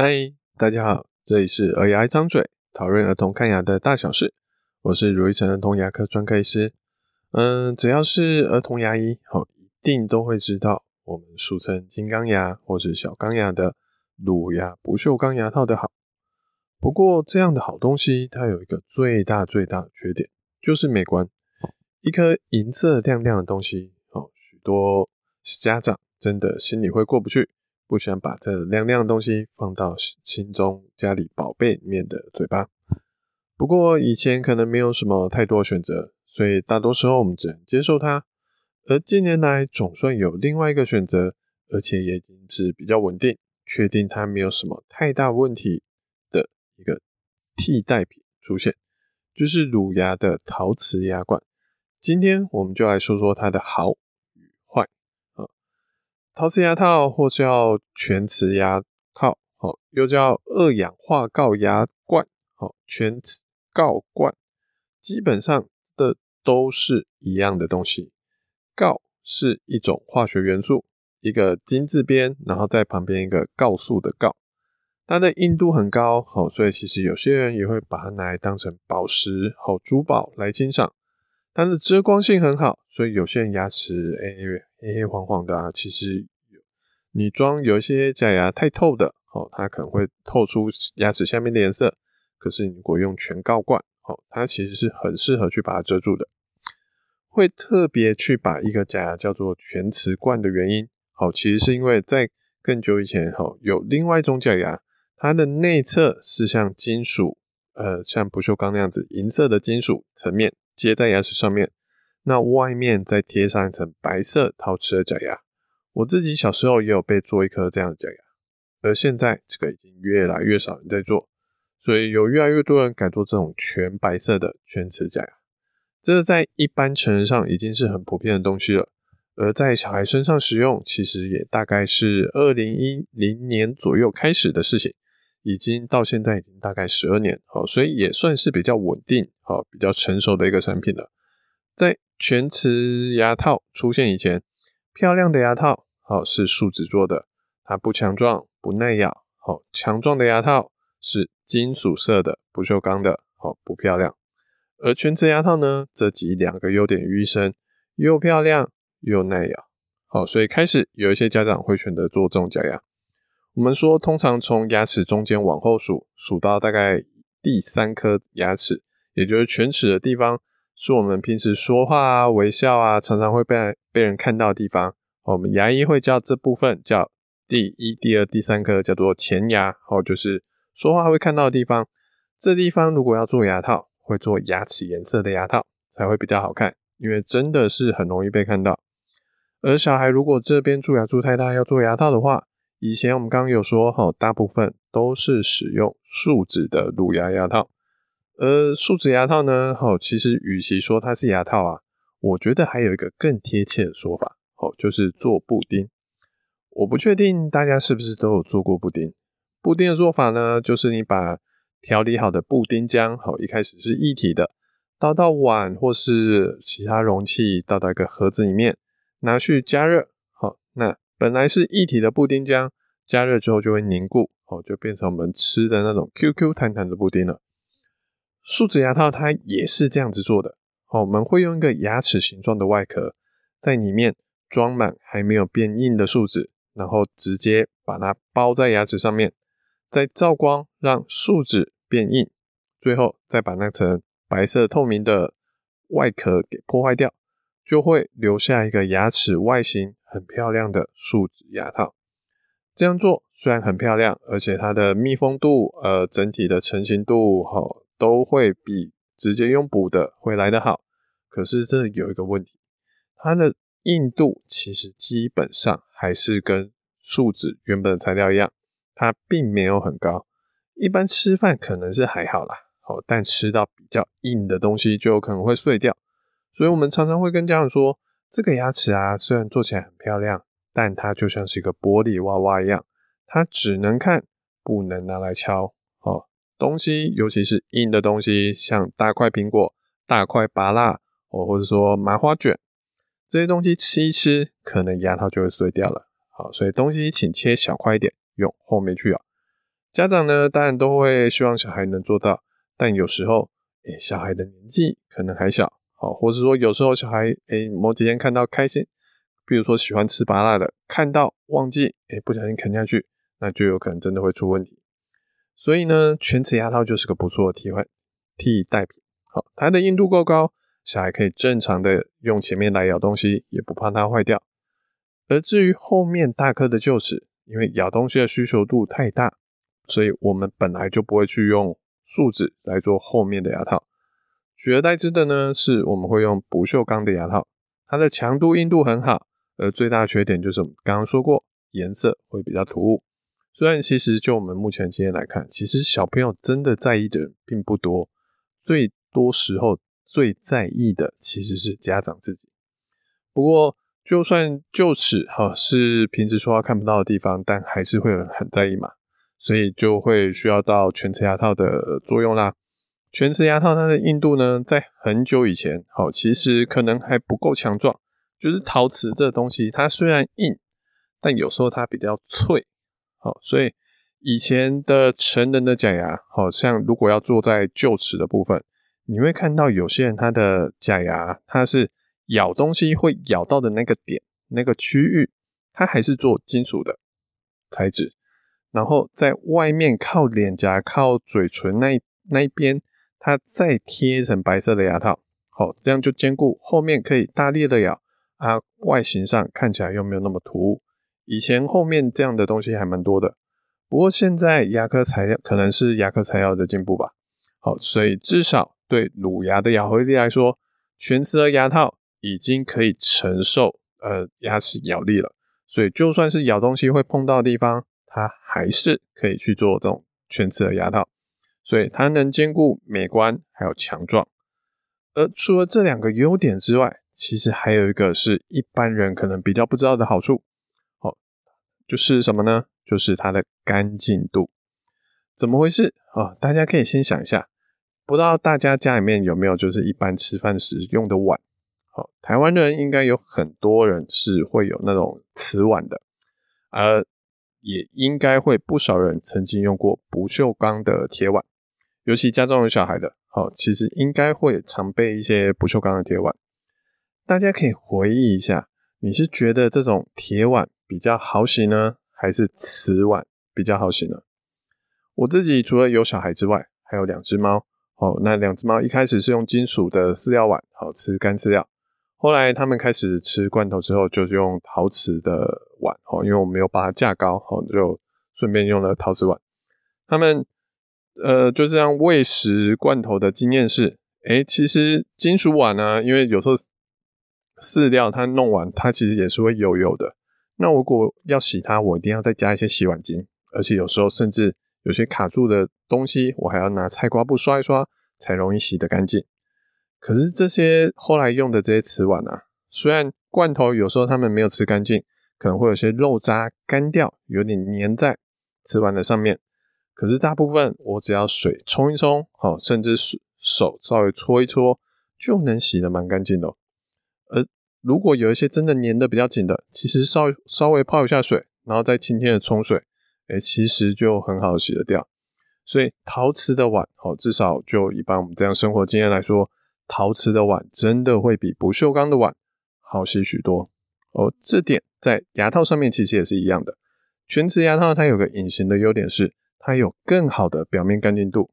嗨，大家好，这里是儿牙一张嘴，讨论儿童看牙的大小事。我是如意城儿童牙科专科医师。嗯，只要是儿童牙医，好，一定都会知道我们俗称金刚牙或是小钢牙的乳牙不锈钢牙套的好。不过，这样的好东西，它有一个最大最大的缺点，就是美观。一颗银色亮亮的东西，哦，许多家长真的心里会过不去。不想把这亮亮的东西放到心中家里宝贝里面的嘴巴。不过以前可能没有什么太多选择，所以大多时候我们只能接受它。而近年来总算有另外一个选择，而且也已经是比较稳定，确定它没有什么太大问题的一个替代品出现，就是乳牙的陶瓷牙冠。今天我们就来说说它的好。陶瓷牙套或叫全瓷牙套，好，又叫二氧化锆牙冠，好，全瓷锆冠，基本上的都是一样的东西。锆是一种化学元素，一个金字边，然后在旁边一个锆素的锆，它的硬度很高，好，所以其实有些人也会把它拿来当成宝石、好珠宝来欣赏。它的遮光性很好，所以有些人牙齿诶、欸、黑黑黄黄的啊，其实你装有一些假牙太透的，哦，它可能会透出牙齿下面的颜色。可是你如果用全锆冠，哦，它其实是很适合去把它遮住的。会特别去把一个假牙叫做全瓷冠的原因，好，其实是因为在更久以前，哈，有另外一种假牙，它的内侧是像金属，呃，像不锈钢那样子银色的金属层面。接在牙齿上面，那外面再贴上一层白色陶瓷的假牙。我自己小时候也有被做一颗这样的假牙，而现在这个已经越来越少人在做，所以有越来越多人改做这种全白色的全瓷假牙。这个在一般成人上已经是很普遍的东西了，而在小孩身上使用，其实也大概是二零一零年左右开始的事情。已经到现在已经大概十二年，好，所以也算是比较稳定，好，比较成熟的一个产品了。在全瓷牙套出现以前，漂亮的牙套，好，是树脂做的，它不强壮，不耐咬，好，强壮的牙套是金属色的，不锈钢的，好，不漂亮。而全瓷牙套呢，则集两个优点于一身，又漂亮又耐咬，好，所以开始有一些家长会选择做这种假牙。我们说，通常从牙齿中间往后数，数到大概第三颗牙齿，也就是犬齿的地方，是我们平时说话啊、微笑啊，常常会被被人看到的地方。我们牙医会叫这部分叫第一、第二、第三颗，叫做前牙，哦，就是说话会看到的地方。这地方如果要做牙套，会做牙齿颜色的牙套才会比较好看，因为真的是很容易被看到。而小孩如果这边蛀牙蛀太大，要做牙套的话，以前我们刚刚有说，哈，大部分都是使用树脂的乳牙牙套，而树脂牙套呢，哈，其实与其说它是牙套啊，我觉得还有一个更贴切的说法，哦，就是做布丁。我不确定大家是不是都有做过布丁。布丁的做法呢，就是你把调理好的布丁浆，好，一开始是液体的，倒到碗或是其他容器，倒到一个盒子里面，拿去加热，好，那。本来是液体的布丁浆，加热之后就会凝固，哦，就变成我们吃的那种 QQ 弹弹的布丁了。树脂牙套它也是这样子做的，哦，我们会用一个牙齿形状的外壳，在里面装满还没有变硬的树脂，然后直接把它包在牙齿上面，再照光让树脂变硬，最后再把那层白色透明的外壳给破坏掉，就会留下一个牙齿外形很漂亮的树脂牙套，这样做虽然很漂亮，而且它的密封度、呃，整体的成型度，好、都会比直接用补的会来得好。可是这有一个问题，它的硬度其实基本上还是跟树脂原本的材料一样，它并没有很高。一般吃饭可能是还好啦，好，但吃到比较硬的东西就有可能会碎掉。所以我们常常会跟家长说。这个牙齿啊，虽然做起来很漂亮，但它就像是一个玻璃娃娃一样，它只能看，不能拿来敲。东西尤其是硬的东西，像大块苹果、大块芭乐，哦，或者说麻花卷这些东西，吃一吃，可能牙套就会碎掉了。好，所以东西请切小块一点，用后面去咬。家长呢，当然都会希望小孩能做到，但有时候，诶，小孩的年纪可能还小，好，或是说有时候小孩，诶，某几天看到开心，比如说喜欢吃芭辣的，看到忘记，诶，不小心啃下去，那就有可能真的会出问题。所以呢，全瓷牙套就是个不错的替换替代品。好，它的硬度够高，小孩可以正常的用前面来咬东西，也不怕它坏掉。而至于后面大颗的臼齿，因为咬东西的需求度太大，所以我们本来就不会去用树脂来做后面的牙套。取而代之的呢，是我们会用不锈钢的牙套，它的强度硬度很好，而最大的缺点就是我们刚刚说过，颜色会比较突兀。虽然其实就我们目前经验来看，其实小朋友真的在意的人并不多，最多时候最在意的其实是家长自己。不过，就算臼齿哈是平时说话看不到的地方，但还是会有人很在意嘛，所以就会需要到全瓷牙套的作用啦。全瓷牙套它的硬度呢，在很久以前，好，其实可能还不够强壮。就是陶瓷这东西，它虽然硬，但有时候它比较脆，好，所以以前的成人的假牙，好像如果要做在臼齿的部分，你会看到有些人他的假牙，它是。咬东西会咬到的那个点，那个区域，它还是做金属的材质，然后在外面靠脸颊、靠嘴唇那那一边，它再贴一层白色的牙套，好，这样就兼顾后面可以大力的咬，啊，外形上看起来又没有那么突兀。以前后面这样的东西还蛮多的，不过现在牙科材料可能是牙科材料的进步吧，好，所以至少对乳牙的咬合力来说，全瓷的牙套。已经可以承受呃牙齿咬力了，所以就算是咬东西会碰到的地方，它还是可以去做这种全瓷的牙套，所以它能兼顾美观还有强壮。而除了这两个优点之外，其实还有一个是一般人可能比较不知道的好处，就是什么呢？就是它的干净度。怎么回事啊？大家可以先想一下，不知道大家家里面有没有就是一般吃饭时用的碗？哦台湾人应该有很多人是会有那种瓷碗的，而也应该会不少人曾经用过不锈钢的铁碗，尤其家中有小孩的，好，其实应该会常备一些不锈钢的铁碗。大家可以回忆一下，你是觉得这种铁碗比较好洗呢，还是瓷碗比较好洗呢？我自己除了有小孩之外，还有两只猫，哦，那两只猫一开始是用金属的饲料碗，好吃干饲料。后来他们开始吃罐头之后，就是用陶瓷的碗，哦，因为我没有把它架高，哦，就顺便用了陶瓷碗。他们呃就这样喂食罐头的经验是，诶，其实金属碗呢，因为有时候饲料它弄完，它其实也是会油油的。那如果要洗它，我一定要再加一些洗碗精，而且有时候甚至有些卡住的东西，我还要拿菜瓜布刷一刷，才容易洗得干净。可是这些后来用的这些瓷碗啊，虽然罐头有时候他们没有吃干净，可能会有些肉渣干掉，有点粘在瓷碗的上面。可是大部分我只要水冲一冲，好，甚至手稍微搓一搓，就能洗得蛮干净的。如果有一些真的粘得比较紧的，其实稍稍微泡一下水，然后再轻轻的冲水，诶，其实就很好洗得掉。所以陶瓷的碗，好，至少就一般我们这样生活经验来说。陶瓷的碗真的会比不锈钢的碗好洗许多哦。这点在牙套上面其实也是一样的。全瓷牙套它有个隐形的优点是，它有更好的表面干净度，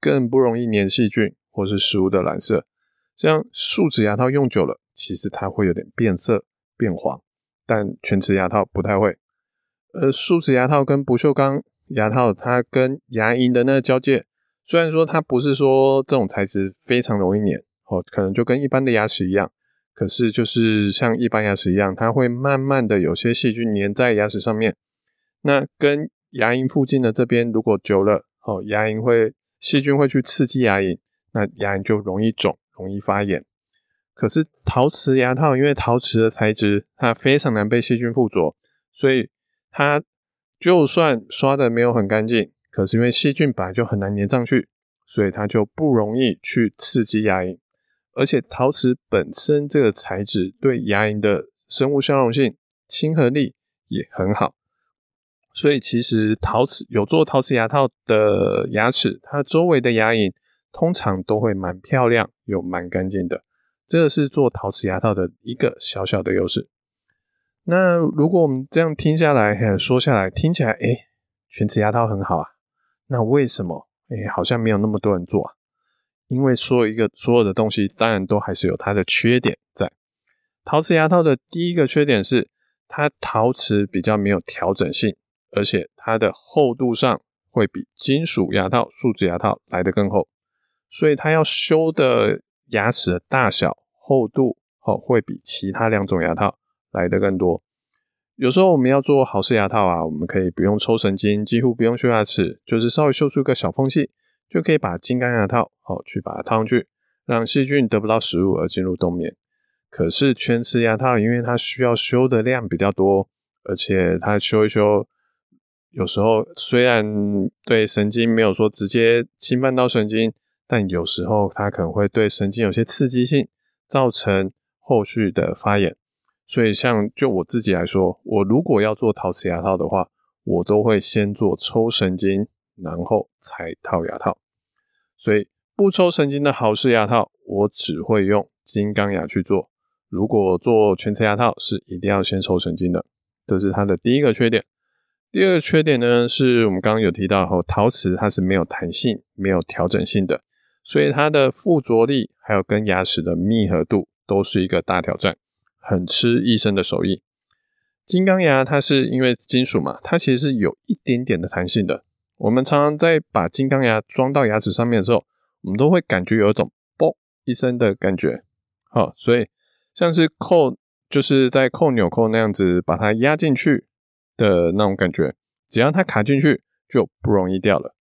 更不容易粘细菌或是食物的染色。像树脂牙套用久了，其实它会有点变色变黄，但全瓷牙套不太会。呃，树脂牙套跟不锈钢牙套，它跟牙龈的那个交界，虽然说它不是说这种材质非常容易粘。哦，可能就跟一般的牙齿一样，可是就是像一般牙齿一样，它会慢慢的有些细菌粘在牙齿上面。那跟牙龈附近的这边，如果久了，哦，牙龈会细菌会去刺激牙龈，那牙龈就容易肿，容易发炎。可是陶瓷牙套，因为陶瓷的材质，它非常难被细菌附着，所以它就算刷的没有很干净，可是因为细菌本来就很难粘上去，所以它就不容易去刺激牙龈。而且陶瓷本身这个材质对牙龈的生物相容性、亲和力也很好，所以其实陶瓷有做陶瓷牙套的牙齿，它周围的牙龈通常都会蛮漂亮又蛮干净的。这个是做陶瓷牙套的一个小小的优势。那如果我们这样听下来，说下来，听起来，诶，全瓷牙套很好啊。那为什么，诶，好像没有那么多人做啊？因为所有一个所有的东西，当然都还是有它的缺点在。陶瓷牙套的第一个缺点是，它陶瓷比较没有调整性，而且它的厚度上会比金属牙套、树脂牙套来得更厚，所以它要修的。牙齿的大小、厚度，哦，会比其他两种牙套来得更多。有时候我们要做好式牙套啊，我们可以不用抽神经，几乎不用修牙齿，就是稍微修出一个小缝隙，就可以把金刚牙套，好，去把它套上去，让细菌得不到食物而进入冬眠。可是全瓷牙套，因为它需要修的量比较多，而且它修一修，有时候虽然对神经没有说直接侵犯到神经。但有时候它可能会对神经有些刺激性，造成后续的发炎。所以像就我自己来说，我如果要做陶瓷牙套的话，我都会先做抽神经，然后才套牙套。所以不抽神经的好式牙套，我只会用金刚牙去做。如果做全瓷牙套，是一定要先抽神经的，这是它的第一个缺点。第二个缺点呢，是我们刚刚有提到，陶瓷它是没有弹性、没有调整性的。所以它的附着力，还有跟牙齿的密合度，都是一个大挑战，很吃医生的手艺。金刚牙它是因为金属嘛，它其实是有一点点的弹性的。我们常常在把金刚牙装到牙齿上面的时候，我们都会感觉有一种“啵”一声的感觉。好，所以像是扣，就是在扣纽扣那样子把它压进去的那种感觉，只要它卡进去，就不容易掉了。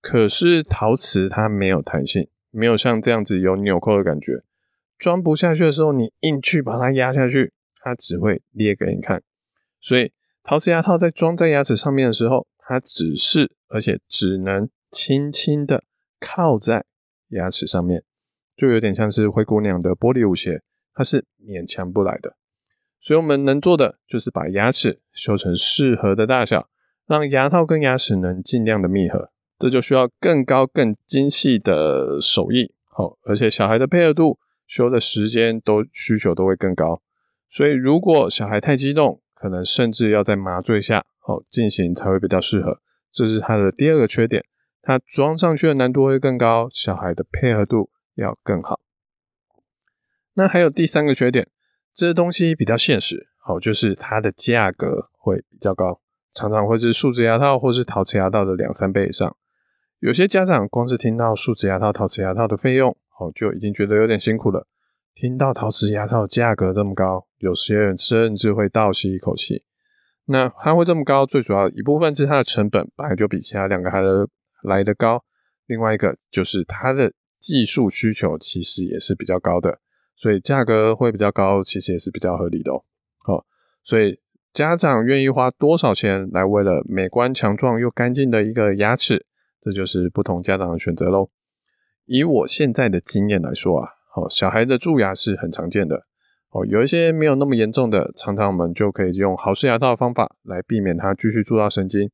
可是陶瓷它没有弹性，没有像这样子有纽扣的感觉，装不下去的时候，你硬去把它压下去，它只会裂给你看。所以陶瓷牙套在装在牙齿上面的时候，它只是而且只能轻轻的靠在牙齿上面，就有点像是灰姑娘的玻璃舞鞋，它是勉强不来的。所以我们能做的就是把牙齿修成适合的大小，让牙套跟牙齿能尽量的密合。这就需要更高、更精细的手艺，好，而且小孩的配合度、修的时间都需求都会更高。所以，如果小孩太激动，可能甚至要在麻醉下，好进行才会比较适合。这是它的第二个缺点，它装上去的难度会更高，小孩的配合度要更好。那还有第三个缺点，这东西比较现实，好，就是它的价格会比较高，常常会是树脂牙套或是陶瓷牙套的两三倍以上。有些家长光是听到树脂牙套、陶瓷牙套的费用，哦，就已经觉得有点辛苦了。听到陶瓷牙套价格这么高，有些人甚至会倒吸一口气。那它会这么高，最主要一部分是它的成本本来就比其他两个还来得高，另外一个就是它的技术需求其实也是比较高的，所以价格会比较高，其实也是比较合理的哦。好，所以家长愿意花多少钱来为了美观、强壮又干净的一个牙齿？这就是不同家长的选择喽。以我现在的经验来说啊，好，小孩的蛀牙是很常见的。哦，有一些没有那么严重的，常常我们就可以用豪氏牙套的方法来避免它继续蛀到神经。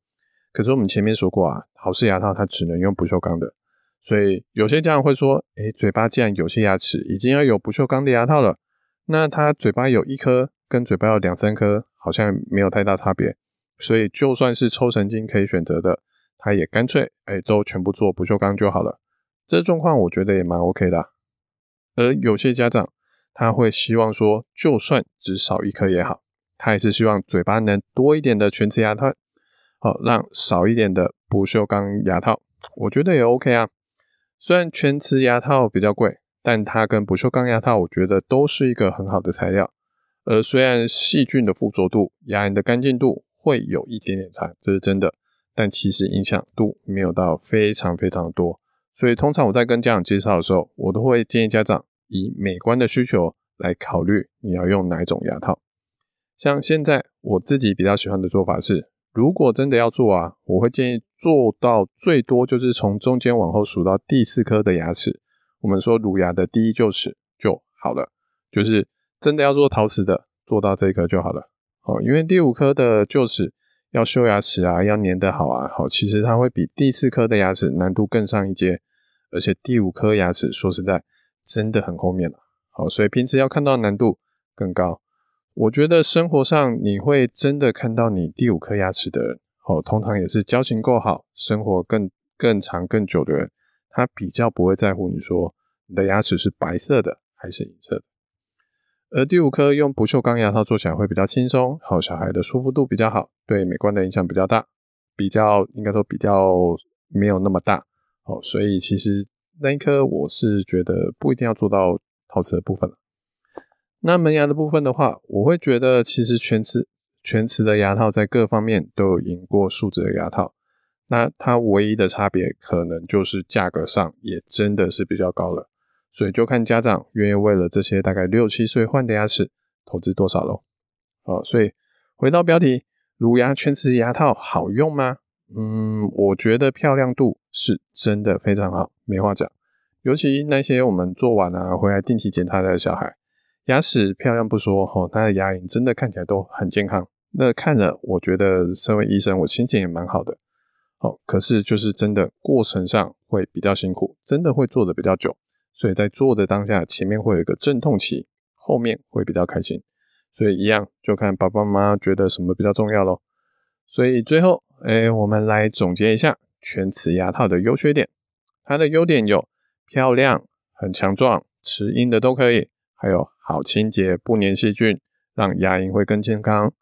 可是我们前面说过啊，豪氏牙套它只能用不锈钢的，所以有些家长会说，诶，嘴巴既然有些牙齿已经要有不锈钢的牙套了，那他嘴巴有一颗跟嘴巴有两三颗好像没有太大差别，所以就算是抽神经可以选择的。他也干脆哎，都全部做不锈钢就好了。这状况我觉得也蛮 OK 的。而有些家长他会希望说，就算只少一颗也好，他也是希望嘴巴能多一点的全瓷牙套，好让少一点的不锈钢牙套。我觉得也 OK 啊。虽然全瓷牙套比较贵，但它跟不锈钢牙套，我觉得都是一个很好的材料。而虽然细菌的附着度、牙龈的干净度会有一点点差，这是真的。但其实影响度没有到非常非常多，所以通常我在跟家长介绍的时候，我都会建议家长以美观的需求来考虑你要用哪一种牙套。像现在我自己比较喜欢的做法是，如果真的要做啊，我会建议做到最多就是从中间往后数到第四颗的牙齿，我们说乳牙的第一臼齿就好了，就是真的要做陶瓷的，做到这一颗就好了。哦，因为第五颗的臼齿。要修牙齿啊，要粘得好啊，好，其实它会比第四颗的牙齿难度更上一阶，而且第五颗牙齿说实在真的很后面了，好，所以平时要看到难度更高。我觉得生活上你会真的看到你第五颗牙齿的人，好，通常也是交情够好，生活更更长更久的人，他比较不会在乎你说你的牙齿是白色的还是银色的。而第五颗用不锈钢牙套做起来会比较轻松，好，小孩的舒服度比较好，对美观的影响比较大，比较应该说比较没有那么大，好，所以其实那一颗我是觉得不一定要做到陶瓷的部分。那门牙的部分的话，我会觉得其实全瓷全瓷的牙套在各方面都有赢过树脂的牙套，那它唯一的差别可能就是价格上也真的是比较高了。所以就看家长愿意为了这些大概六七岁换的牙齿投资多少喽。好，所以回到标题，乳牙全瓷牙套好用吗？嗯，我觉得漂亮度是真的非常好，没话讲。尤其那些我们做完啊回来定期检查的小孩，牙齿漂亮不说，吼，他的牙龈真的看起来都很健康。那看了，我觉得身为医生，我心情也蛮好的。好，可是就是真的过程上会比较辛苦，真的会做的比较久。所以在做的当下，前面会有一个阵痛期，后面会比较开心。所以一样，就看爸爸妈妈觉得什么比较重要咯。所以最后，哎，我们来总结一下全瓷牙套的优缺点。它的优点有漂亮、很强壮、齿印的都可以，还有好清洁、不粘细菌，让牙龈会更健康。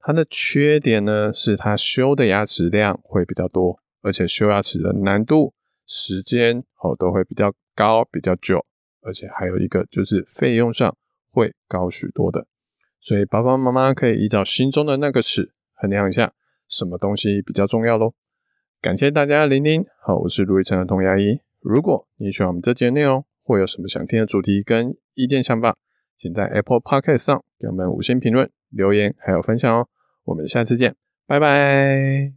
它的缺点呢，是它修的牙齿量会比较多，而且修牙齿的难度、时间哦都会比较高比较久，而且还有一个就是费用上会高许多的，所以爸爸妈妈可以依照心中的那个尺衡量一下什么东西比较重要喽。感谢大家的聆听，好，我是卢奕成的童牙医。如果你喜欢我们这节内容，或有什么想听的主题跟意见想法，请在 Apple Podcast 上给我们五星评论、留言还有分享哦。我们下次见，拜拜。